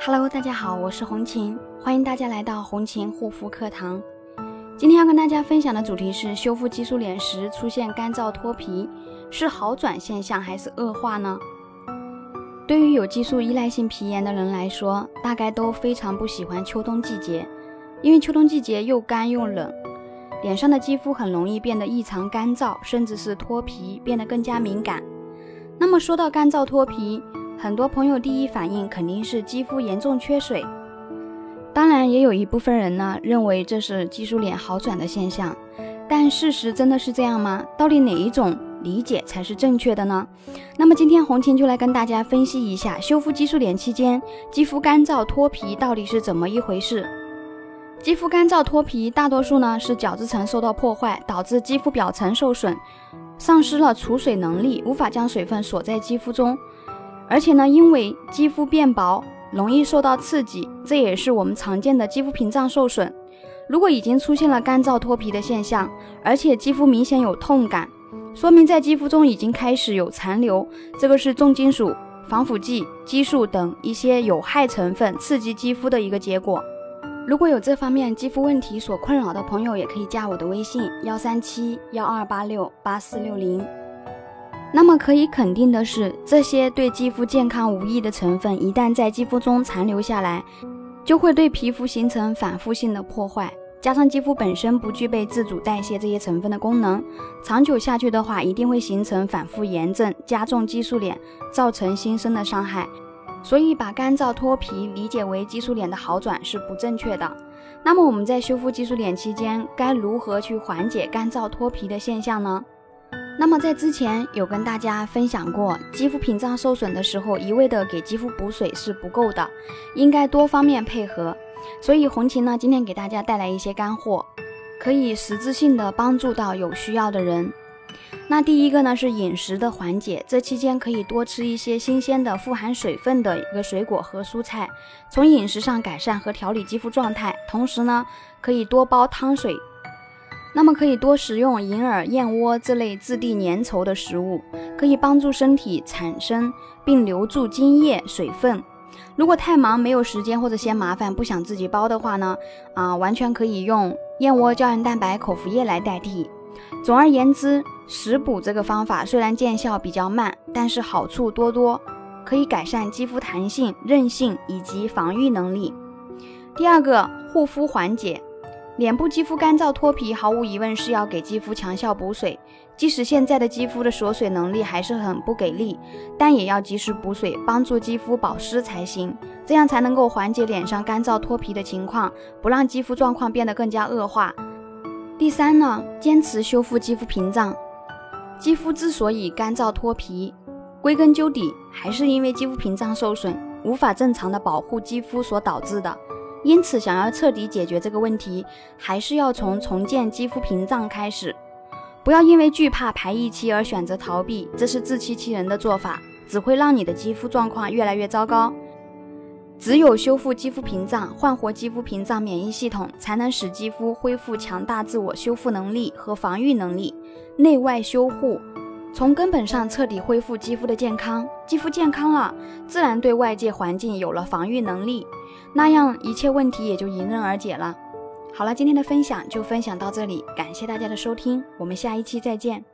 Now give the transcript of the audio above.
Hello，大家好，我是红琴，欢迎大家来到红琴护肤课堂。今天要跟大家分享的主题是修复激素脸时出现干燥脱皮，是好转现象还是恶化呢？对于有激素依赖性皮炎的人来说，大概都非常不喜欢秋冬季节，因为秋冬季节又干又冷，脸上的肌肤很容易变得异常干燥，甚至是脱皮，变得更加敏感。那么说到干燥脱皮，很多朋友第一反应肯定是肌肤严重缺水，当然也有一部分人呢认为这是激素脸好转的现象，但事实真的是这样吗？到底哪一种理解才是正确的呢？那么今天红琴就来跟大家分析一下，修复激素脸期间肌肤干燥脱皮到底是怎么一回事。肌肤干燥脱皮大多数呢是角质层受到破坏，导致肌肤表层受损，丧失了储水能力，无法将水分锁在肌肤中。而且呢，因为肌肤变薄，容易受到刺激，这也是我们常见的肌肤屏障受损。如果已经出现了干燥脱皮的现象，而且肌肤明显有痛感，说明在肌肤中已经开始有残留，这个是重金属、防腐剂、激素等一些有害成分刺激肌肤的一个结果。如果有这方面肌肤问题所困扰的朋友，也可以加我的微信：幺三七幺二八六八四六零。那么可以肯定的是，这些对肌肤健康无益的成分，一旦在肌肤中残留下来，就会对皮肤形成反复性的破坏。加上肌肤本身不具备自主代谢这些成分的功能，长久下去的话，一定会形成反复炎症，加重激素脸，造成新生的伤害。所以，把干燥脱皮理解为激素脸的好转是不正确的。那么，我们在修复激素脸期间，该如何去缓解干燥脱皮的现象呢？那么在之前有跟大家分享过，肌肤屏障受损的时候，一味的给肌肤补水是不够的，应该多方面配合。所以红琴呢，今天给大家带来一些干货，可以实质性的帮助到有需要的人。那第一个呢是饮食的缓解，这期间可以多吃一些新鲜的、富含水分的一个水果和蔬菜，从饮食上改善和调理肌肤状态。同时呢，可以多煲汤水。那么可以多食用银耳、燕窝这类质地粘稠的食物，可以帮助身体产生并留住精液水分。如果太忙没有时间或者嫌麻烦不想自己包的话呢，啊，完全可以用燕窝胶原蛋白口服液来代替。总而言之，食补这个方法虽然见效比较慢，但是好处多多，可以改善肌肤弹性、韧性以及防御能力。第二个，护肤缓解。脸部肌肤干燥脱皮，毫无疑问是要给肌肤强效补水。即使现在的肌肤的锁水能力还是很不给力，但也要及时补水，帮助肌肤保湿才行。这样才能够缓解脸上干燥脱皮的情况，不让肌肤状况变得更加恶化。第三呢，坚持修复肌肤屏障。肌肤之所以干燥脱皮，归根究底还是因为肌肤屏障受损，无法正常的保护肌肤所导致的。因此，想要彻底解决这个问题，还是要从重建肌肤屏障开始。不要因为惧怕排异期而选择逃避，这是自欺欺人的做法，只会让你的肌肤状况越来越糟糕。只有修复肌肤屏障，焕活肌肤屏障免疫系统，才能使肌肤恢复强大自我修复能力和防御能力，内外修护。从根本上彻底恢复肌肤的健康，肌肤健康了，自然对外界环境有了防御能力，那样一切问题也就迎刃而解了。好了，今天的分享就分享到这里，感谢大家的收听，我们下一期再见。